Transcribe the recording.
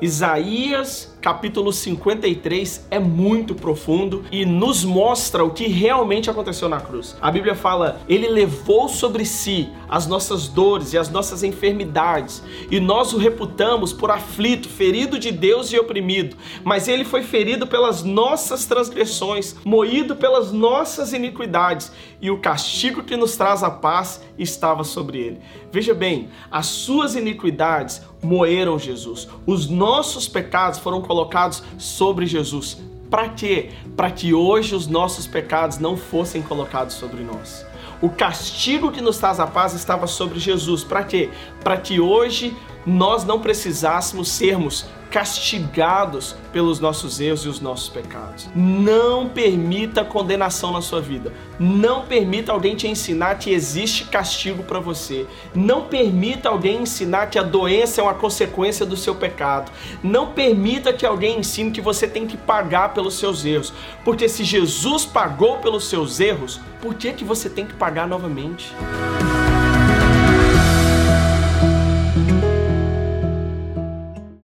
Isaías capítulo 53 é muito profundo e nos mostra o que realmente aconteceu na cruz. A Bíblia fala: Ele levou sobre si as nossas dores e as nossas enfermidades, e nós o reputamos por aflito, ferido de Deus e oprimido. Mas ele foi ferido pelas nossas transgressões, moído pelas nossas iniquidades, e o castigo que nos traz a paz estava sobre ele. Veja bem, as suas iniquidades moeram Jesus. Os nossos pecados foram colocados sobre Jesus. Para quê? Para que hoje os nossos pecados não fossem colocados sobre nós. O castigo que nos traz a paz estava sobre Jesus. Para quê? Para que hoje nós não precisássemos sermos castigados pelos nossos erros e os nossos pecados. Não permita condenação na sua vida. Não permita alguém te ensinar que existe castigo para você. Não permita alguém ensinar que a doença é uma consequência do seu pecado. Não permita que alguém ensine que você tem que pagar pelos seus erros. Porque se Jesus pagou pelos seus erros, por que, que você tem que pagar novamente?